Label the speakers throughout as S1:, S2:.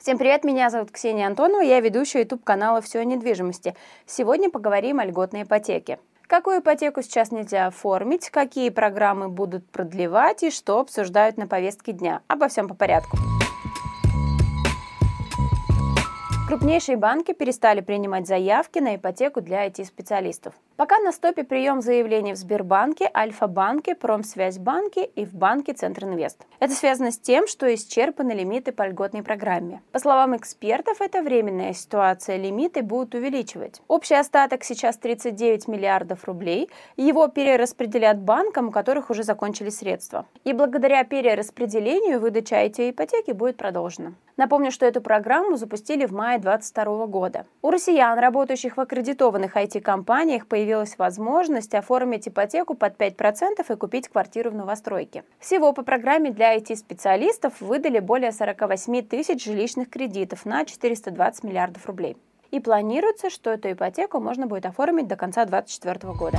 S1: Всем привет, меня зовут Ксения Антонова, я ведущая YouTube канала «Все о недвижимости». Сегодня поговорим о льготной ипотеке. Какую ипотеку сейчас нельзя оформить, какие программы будут продлевать и что обсуждают на повестке дня. Обо всем по порядку. Крупнейшие банки перестали принимать заявки на ипотеку для IT-специалистов. Пока на стопе прием заявлений в Сбербанке, Альфа-банке, Промсвязьбанке и в банке Центринвест. Это связано с тем, что исчерпаны лимиты по льготной программе. По словам экспертов, это временная ситуация, лимиты будут увеличивать. Общий остаток сейчас 39 миллиардов рублей, его перераспределят банкам, у которых уже закончились средства. И благодаря перераспределению выдача IT-ипотеки будет продолжена. Напомню, что эту программу запустили в мае 2022 года. У россиян, работающих в аккредитованных IT-компаниях, появилась возможность оформить ипотеку под 5% и купить квартиру в новостройке. Всего по программе для IT-специалистов выдали более 48 тысяч жилищных кредитов на 420 миллиардов рублей. И планируется, что эту ипотеку можно будет оформить до конца 2024 года.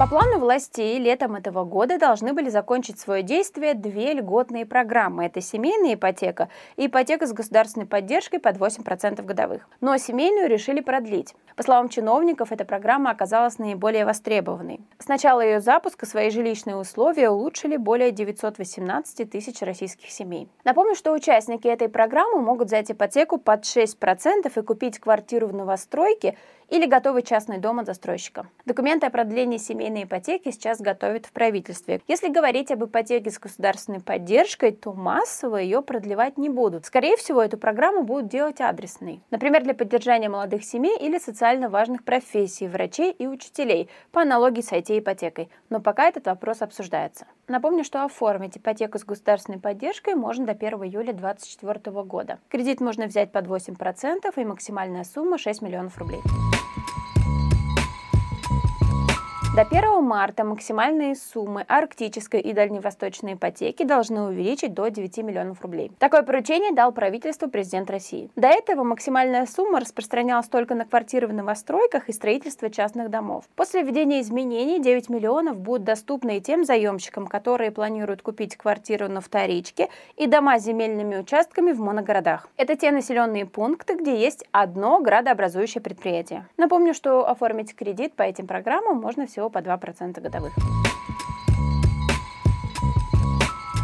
S1: По плану властей летом этого года должны были закончить свое действие две льготные программы. Это семейная ипотека и ипотека с государственной поддержкой под 8% годовых. Но семейную решили продлить. По словам чиновников, эта программа оказалась наиболее востребованной. С начала ее запуска свои жилищные условия улучшили более 918 тысяч российских семей. Напомню, что участники этой программы могут взять ипотеку под 6% и купить квартиру в новостройке или готовый частный дом от застройщика. Документы о продлении семейной ипотеки сейчас готовят в правительстве. Если говорить об ипотеке с государственной поддержкой, то массово ее продлевать не будут. Скорее всего, эту программу будут делать адресной. Например, для поддержания молодых семей или социально важных профессий, врачей и учителей, по аналогии с IT-ипотекой. Но пока этот вопрос обсуждается. Напомню, что оформить ипотеку с государственной поддержкой можно до 1 июля 2024 года. Кредит можно взять под 8% и максимальная сумма 6 миллионов рублей. До 1 марта максимальные суммы арктической и дальневосточной ипотеки должны увеличить до 9 миллионов рублей. Такое поручение дал правительству президент России. До этого максимальная сумма распространялась только на квартиры в новостройках и строительство частных домов. После введения изменений 9 миллионов будут доступны и тем заемщикам, которые планируют купить квартиру на вторичке и дома с земельными участками в моногородах. Это те населенные пункты, где есть одно градообразующее предприятие. Напомню, что оформить кредит по этим программам можно всего по 2% годовых.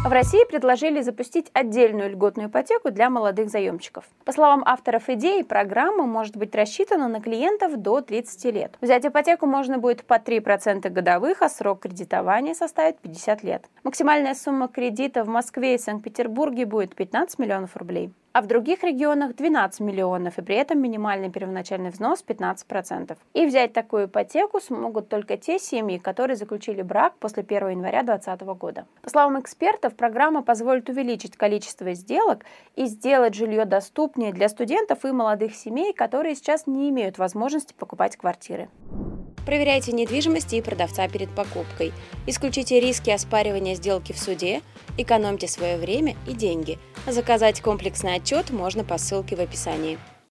S1: В России предложили запустить отдельную льготную ипотеку для молодых заемщиков. По словам авторов идеи, программа может быть рассчитана на клиентов до 30 лет. Взять ипотеку можно будет по 3% годовых, а срок кредитования составит 50 лет. Максимальная сумма кредита в Москве и Санкт-Петербурге будет 15 миллионов рублей а в других регионах 12 миллионов, и при этом минимальный первоначальный взнос 15%. И взять такую ипотеку смогут только те семьи, которые заключили брак после 1 января 2020 года. По словам экспертов, программа позволит увеличить количество сделок и сделать жилье доступнее для студентов и молодых семей, которые сейчас не имеют возможности покупать квартиры. Проверяйте недвижимость и продавца перед покупкой. Исключите риски оспаривания сделки в суде, экономьте свое время и деньги. Заказать комплексный отчет можно по ссылке в описании.